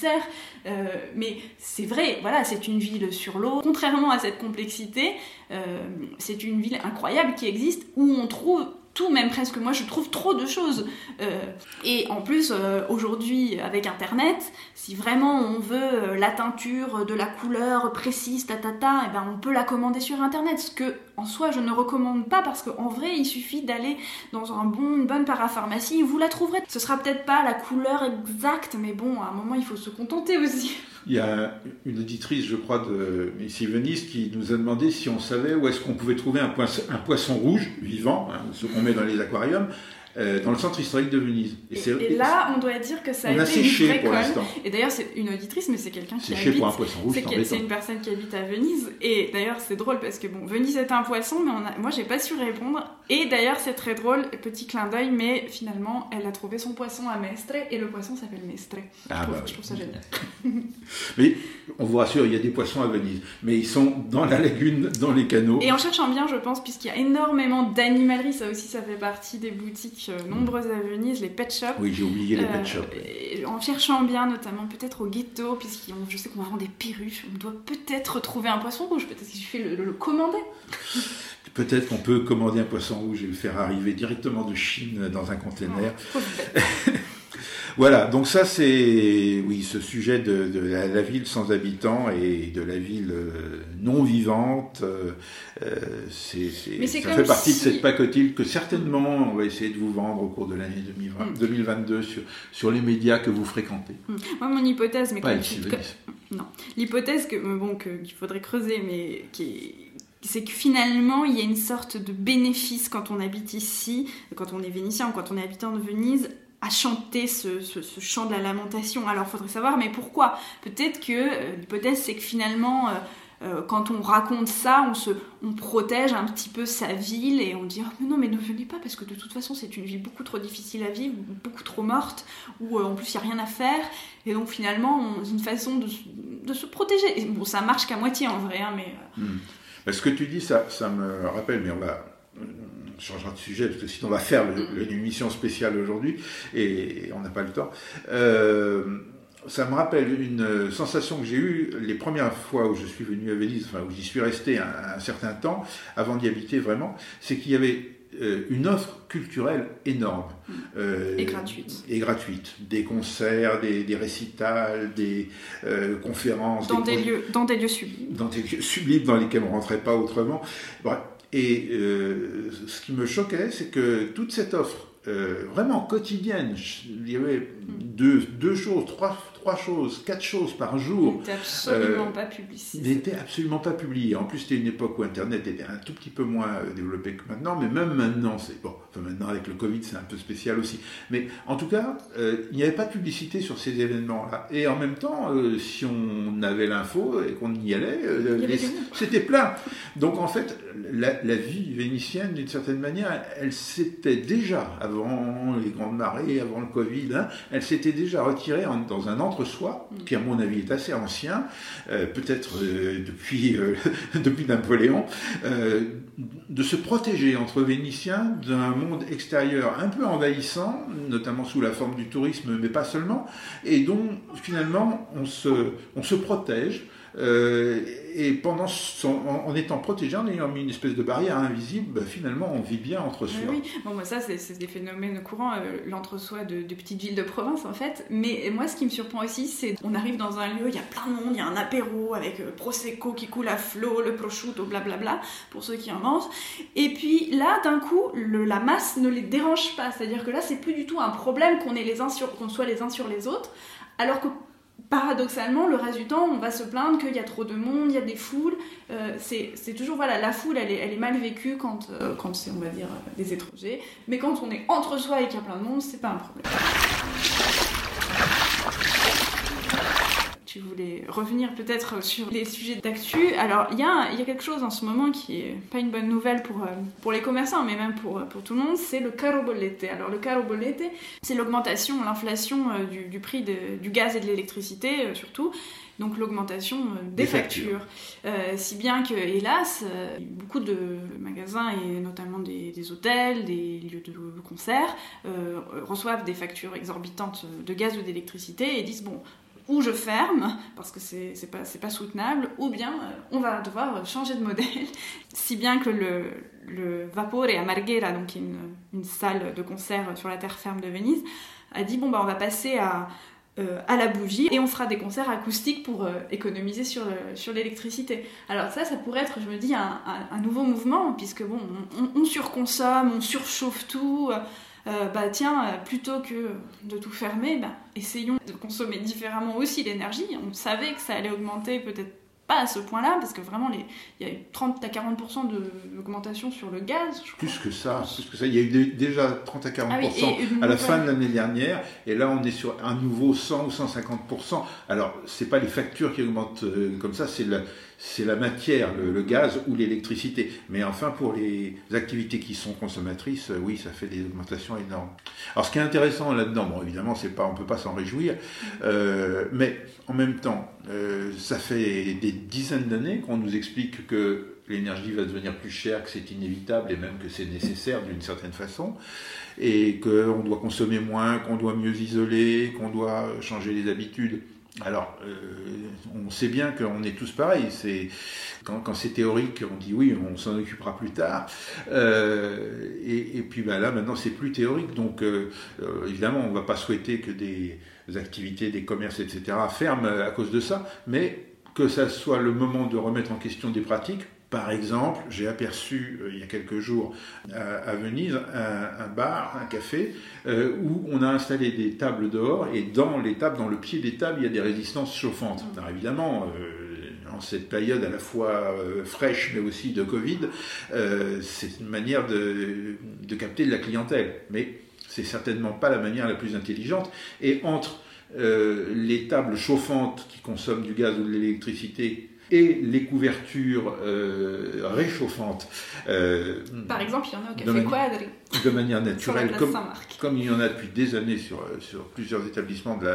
euh, mais c'est vrai, voilà, c'est une ville sur l'eau. Contrairement à cette complexité, euh, c'est une ville incroyable qui existe où on trouve tout, même presque. Moi, je trouve trop de choses. Euh, et en plus, aujourd'hui, avec Internet, si vraiment on veut la teinture de la couleur précise, ta, ta, ta, eh ben, on peut la commander sur Internet. Ce que, en soi, je ne recommande pas parce qu'en vrai, il suffit d'aller dans une bonne parapharmacie, vous la trouverez. Ce sera peut-être pas la couleur exacte, mais bon, à un moment, il faut se contenter aussi. Il y a une auditrice, je crois, de ici Venise, qui nous a demandé si on savait où est-ce qu'on pouvait trouver un poisson, un poisson rouge, vivant, hein, ce qu'on met dans les aquariums, euh, dans le centre historique de Venise. Et, là, on doit dire que ça a, été séché une vraie pour l'instant. Et d'ailleurs, c'est une auditrice, mais c'est quelqu'un qui séché habite. pour un poisson rouge, c'est une personne qui habite à Venise. Et d'ailleurs, c'est drôle parce que bon, Venise est un poisson, mais on a... moi, j'ai pas su répondre. Et d'ailleurs, c'est très drôle, petit clin d'œil, mais finalement, elle a trouvé son poisson à Mestre et le poisson s'appelle Mestre. Ah je, bah je trouve ça génial. mais on vous rassure, il y a des poissons à Venise, mais ils sont dans la lagune, dans les canaux. Et en cherchant bien, je pense, puisqu'il y a énormément d'animalerie, ça aussi, ça fait partie des boutiques euh, nombreuses à Venise, les pet shops. Oui, j'ai oublié les pet shops. Euh, en cherchant bien, notamment peut-être au ghetto, puisque je sais qu'on va vendre des perruches, on doit peut-être trouver un poisson rouge, peut-être qu'il suffit de le, le commander. Peut-être qu'on peut commander un poisson rouge et le faire arriver directement de Chine dans un conteneur. Oh, voilà, donc ça c'est oui ce sujet de, la, ville sans habitants et de la ville euh, non vivante, euh, euh, c'est, ça fait partie de cette pacotille que certainement on va essayer de vous vendre au cours de l'année 2022 mm. sur, sur les médias que vous fréquentez. Mm. Moi mon hypothèse, mais non, l'hypothèse que bon qu'il faudrait creuser, mais qui c'est que finalement, il y a une sorte de bénéfice quand on habite ici, quand on est vénitien ou quand on est habitant de Venise, à chanter ce, chant de la lamentation. Alors, faudrait savoir, mais pourquoi? Peut-être que euh, l'hypothèse, c'est que finalement, euh, euh, quand on raconte ça, on, se, on protège un petit peu sa ville et on dit oh, mais non, mais ne venez pas parce que de toute façon, c'est une ville beaucoup trop difficile à vivre, beaucoup trop morte, où en plus il n'y a rien à faire. Et donc, finalement, c'est une façon de, de, se protéger. Bon, ça marche qu'à moitié en vrai, hein, mais. Hmm. Ce que tu dis, ça, ça me rappelle, mais on va on changera de sujet parce que sinon on va faire une émission spéciale aujourd'hui et, on n'a pas le temps. Euh, ça me rappelle une sensation que j'ai eue les premières fois où je suis venu à Venise, enfin où j'y suis resté un, certain temps avant d'y habiter vraiment, c'est qu'il y avait euh, une offre culturelle énorme. Euh, et gratuite. Et gratuite. Des concerts, des, récitals, des conférences. Dans des, lieux, dans des lieux sublimes. Dans des lieux sublimes dans lesquels on ne rentrait pas autrement. Bref, et euh, ce qui me choquait, c'est que toute cette offre euh, vraiment quotidienne, il y avait deux, deux choses, trois, trois choses, quatre choses par jour. N'était absolument euh, pas publié. N'était absolument pas publié. En plus, c'était une époque où Internet était un tout petit peu moins développé que maintenant, mais même maintenant, c'est bon. Enfin, maintenant avec le Covid, c'est un peu spécial aussi. Mais en tout cas, il n'y avait pas de publicité sur ces événements-là. Et en même temps, si on avait l'info et qu'on y allait, c'était plein. Donc en fait, la, la vie vénitienne, d'une certaine manière, elle s'était déjà, avant les grandes marées, avant le Covid, hein, elle s'était déjà retirée dans un entre-soi, mm. qui à mon avis est assez ancien, euh, peut-être euh, depuis, euh, depuis Napoléon, de se protéger entre Vénitiens d'un monde extérieur un peu envahissant, notamment sous la forme du tourisme, mais pas seulement, et dont finalement on se protège euh, et pendant en, étant protégé, en ayant mis une espèce de barrière invisible, bah, finalement, on vit bien entre soi. Oui, bon, bah, ça, c'est des phénomènes courants, euh, l'entre-soi de, petites villes de province, en fait. Mais moi, ce qui me surprend aussi, c'est on arrive dans un lieu, il y a plein de monde, il y a un apéro avec euh, Prosecco qui coule à flot, le prosciutto, blablabla, pour ceux qui en mangent. Et puis là, d'un coup, la masse ne les dérange pas. C'est-à-dire que là, c'est plus du tout un problème qu'on soit les uns sur les autres. Alors que paradoxalement, le reste du temps, on va se plaindre qu'il y a trop de monde, il y a des foules. Euh, c'est toujours, voilà, la foule, elle est, elle est mal vécue quand, euh, quand c'est, on va dire, des étrangers. Mais quand on est entre soi et qu'il y a plein de monde, c'est pas un problème tu voulais revenir peut-être sur les sujets d'actu. Alors, il y a, y a, quelque chose en ce moment qui est pas une bonne nouvelle pour, euh, pour les commerçants, mais même pour, pour tout le monde, c'est le caro bollete. Alors, le caro bollete, c'est l'augmentation, l'inflation euh, du, du, prix de, du gaz et de l'électricité, euh, surtout. Donc l'augmentation des, factures. si bien que, hélas, beaucoup de magasins et notamment des, des hôtels, des lieux de concert reçoivent des factures exorbitantes de gaz ou d'électricité et disent bon, ou je ferme parce que c'est pas, pas soutenable, ou bien euh, on va devoir changer de modèle. si bien que le, le Vapore Amarghera, donc une, salle de concert sur la terre ferme de Venise, a dit bon bah on va passer à, euh, à la bougie et on fera des concerts acoustiques pour euh, économiser sur, sur l'électricité. Alors ça, ça pourrait être, je me dis, un, nouveau mouvement, puisque bon, on, on, surconsomme, on surchauffe tout. Bah tiens, euh, plutôt que de tout fermer, bah, essayons de consommer différemment aussi l'énergie. On savait que ça allait augmenter peut-être pas à ce point-là, parce que vraiment, les, il y a eu 30 à 40% d'augmentation sur le gaz. plus que ça, plus que ça. Il y a eu déjà 30 à 40% ah à la fin de l'année dernière, et là on est sur un nouveau 100 ou 150%. Alors, c'est pas les factures qui augmentent euh, comme ça, c'est la, c'est la matière, le, gaz ou l'électricité. Mais enfin, pour les activités qui sont consommatrices, oui, ça fait des augmentations énormes. Alors, ce qui est intéressant là-dedans, bon, évidemment, c'est pas, on peut pas s'en réjouir, euh, mais en même temps, euh, ça fait des dizaines d'années qu'on nous explique que l'énergie va devenir plus chère, que c'est inévitable et même que c'est nécessaire d'une certaine façon, et qu'on doit consommer moins, qu'on doit mieux isoler, qu'on doit changer les habitudes. Alors, euh, on sait bien qu'on est tous pareils. C'est quand, c'est théorique, on dit oui, on s'en occupera plus tard. Euh, et, puis ben là, maintenant, c'est plus théorique. Donc, euh, évidemment, on ne va pas souhaiter que des activités, des commerces, etc., ferment à cause de ça, mais que ça soit le moment de remettre en question des pratiques par exemple, j'ai aperçu euh, il y a quelques jours à, Venise un, bar, un café, euh, où on a installé des tables dehors et dans les tables, dans le pied des tables, il y a des résistances chauffantes. Alors évidemment, euh, en cette période à la fois fraîche mais aussi de Covid, c'est une manière de, de, capter de la clientèle. Mais c'est certainement pas la manière la plus intelligente. Et entre les tables chauffantes qui consomment du gaz ou de l'électricité et les couvertures euh, réchauffantes. Euh, Par exemple, il y en a au Café Quadri. De manière naturelle, comme, comme, il y en a depuis des années sur, sur plusieurs établissements de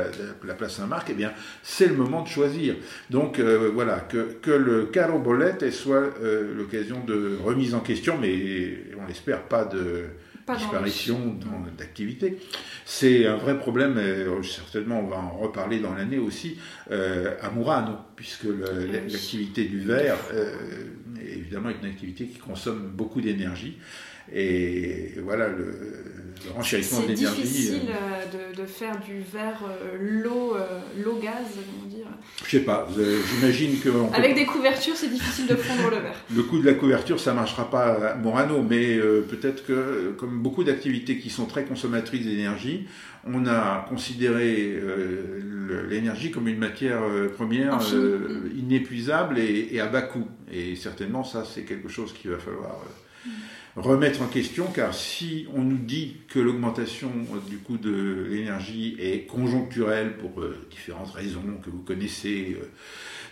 la, place Saint-Marc, eh bien, c'est le moment de choisir. Donc euh, voilà, que, que le Caro Bolette soit l'occasion de remise en question, mais on l'espère pas de disparition d'activité. C'est un vrai problème, et euh, certainement on va en reparler dans l'année aussi, euh, à Murano, puisque l'activité du verre, euh, évidemment, est une activité qui consomme beaucoup d'énergie. Et voilà, le, le renchérissement de l'énergie. C'est difficile de, de, faire du verre l'eau, l'eau gaz. Je sais pas, j'imagine que. Avec des couvertures, c'est difficile de fondre le verre. Le coût de la couverture, ça marchera pas à Morano, mais peut-être que, comme beaucoup d'activités qui sont très consommatrices d'énergie, on a considéré l'énergie comme une matière première inépuisable et, et, à bas coût. Et certainement, ça, c'est quelque chose qu'il va falloir remettre en question, car si on nous dit que l'augmentation euh, du coût de l'énergie est conjoncturelle pour euh, différentes raisons que vous connaissez, euh,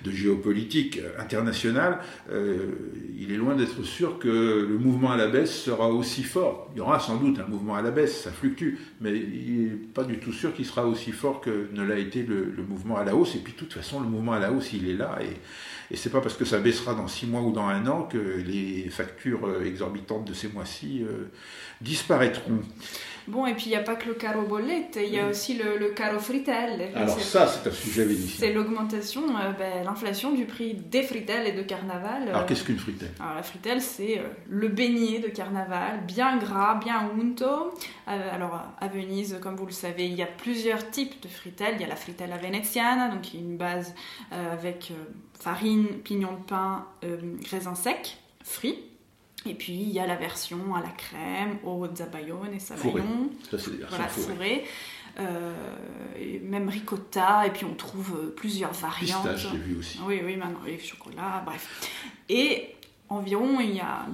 de géopolitique internationale, il est loin d'être sûr que le mouvement à la baisse sera aussi fort. Il y aura sans doute un mouvement à la baisse, ça fluctue, mais il n'est pas du tout sûr qu'il sera aussi fort que ne l'a été le, mouvement à la hausse. Et puis de toute façon, le mouvement à la hausse, il est là. Et, et c'est pas parce que ça baissera dans six mois ou dans un an que les factures exorbitantes de ces mois-ci disparaîtront. Bon, et puis il n'y a pas que le caro bollette, il y a aussi le, le caro fritelle. Alors ça, c'est un sujet bénéfique. C'est l'augmentation, euh, ben, l'inflation du prix des fritelles et de carnaval. Alors qu'est-ce qu'une fritelle? Alors la fritelle, c'est euh, le beignet de carnaval, bien gras, bien unto. Euh, alors à Venise, comme vous le savez, il y a plusieurs types de fritelles. Il y a la fritella veneziana, donc une base avec farine, pignon de pain, raisins secs, frits et puis il y a la version à la crème, au zabayon et sabayon. Voilà, fourré. Euh, même ricotta, et puis on trouve euh, plusieurs variantes. Pistache, j'ai vu aussi. Oui, oui, maintenant, et chocolat, bref. Et environ, il y a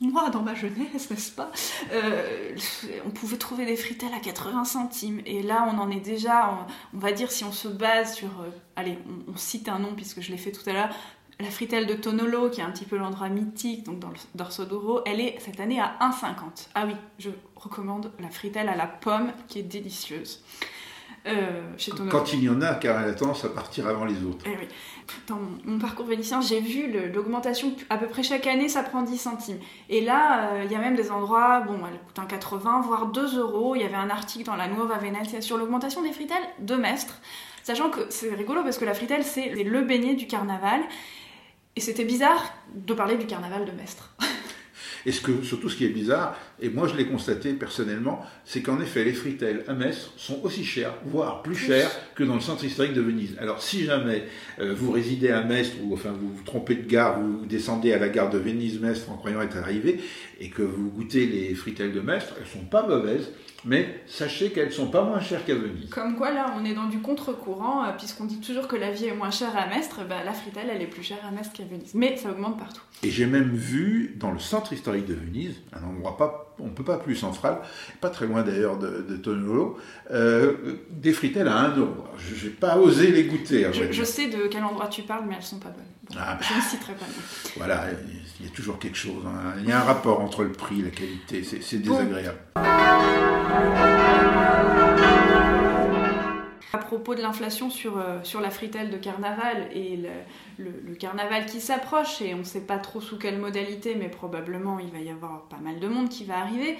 moi dans ma jeunesse, n'est-ce pas euh, On pouvait trouver des fritelles à 80 centimes. Et là, on en est déjà, on, va dire, si on se base sur. allez, on, cite un nom puisque je l'ai fait tout à l'heure la fritelle de Tonolo, qui est un petit peu l'endroit mythique, donc dans le Dorso d'Oro, elle est cette année à 1,50. Ah oui, je recommande la fritelle à la pomme, qui est délicieuse. Euh, chez Tonolo. Quand il y en a, car elle a tendance à partir avant les autres. Eh oui. Dans mon parcours vénitien, j'ai vu l'augmentation à peu près chaque année, ça prend 10 centimes. Et là, euh, il y a même des endroits, bon, elle coûte un 80, voire 2 euros. Il y avait un article dans la Nuova Venezia sur l'augmentation des fritelles de Mestre. Sachant que c'est rigolo parce que la fritelle, c'est le beignet du carnaval. Et c'était bizarre de parler du carnaval de Mestre. Et ce que, surtout ce qui est bizarre, et moi je l'ai constaté personnellement, c'est qu'en effet les fritelles à Mestre sont aussi chères, voire plus chères que dans le centre historique de Venise. Alors si jamais euh, vous résidez à Mestre, ou enfin vous vous trompez de gare, vous descendez à la gare de Venise-Mestre en croyant être arrivé, et que vous goûtez les fritelles de Mestre, elles sont pas mauvaises, mais sachez qu'elles sont pas moins chères qu'à Venise. Comme quoi, là, on est dans du contre-courant, euh, puisqu'on dit toujours que la vie est moins chère à Mestre, bah, la fritelle, elle est plus chère à Mestre qu'à Venise. Mais ça augmente partout. Et j'ai même vu, dans le centre historique de Venise, un endroit pas, on peut pas plus central, pas très loin d'ailleurs de, de Tonolo, euh, des fritelles à 1 euro. Je n'ai pas osé les goûter. Je, sais de quel endroit tu parles, mais elles sont pas bonnes. Ah, je ne citerai pas. Voilà, il y a toujours quelque chose. Hein. Il y a un rapport entre le prix et la qualité. C'est désagréable. À propos de l'inflation sur, euh, sur la fritelle de carnaval et le, carnaval qui s'approche, et on ne sait pas trop sous quelle modalité, mais probablement il va y avoir pas mal de monde qui va arriver.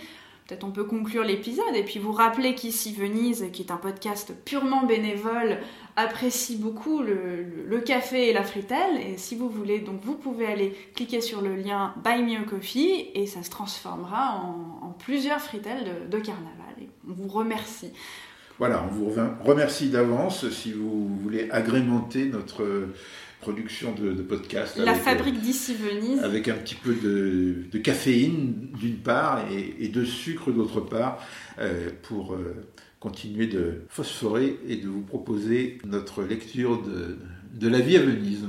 Peut-être on peut conclure l'épisode et puis vous rappeler qu'ici Venise, qui est un podcast purement bénévole, apprécie beaucoup le, café et la fritelle. Et si vous voulez, donc vous pouvez aller cliquer sur le lien Buy Me a Coffee et ça se transformera en, plusieurs fritelles de, carnaval. On vous remercie. Voilà, on vous remercie d'avance si vous voulez agrémenter notre production de, de podcast. La fabrique d'ici Venise. Avec un petit peu de, caféine d'une part et, de sucre d'autre part euh, pour euh, continuer de phosphorer et de vous proposer notre lecture de, de la vie à Venise.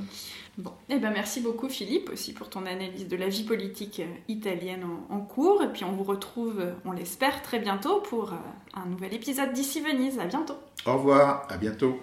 Bon, eh ben merci beaucoup Philippe aussi pour ton analyse de la vie politique italienne en, cours. Et puis on vous retrouve, on l'espère, très bientôt pour euh, un nouvel épisode d'ici Venise. À bientôt. Au revoir, à bientôt.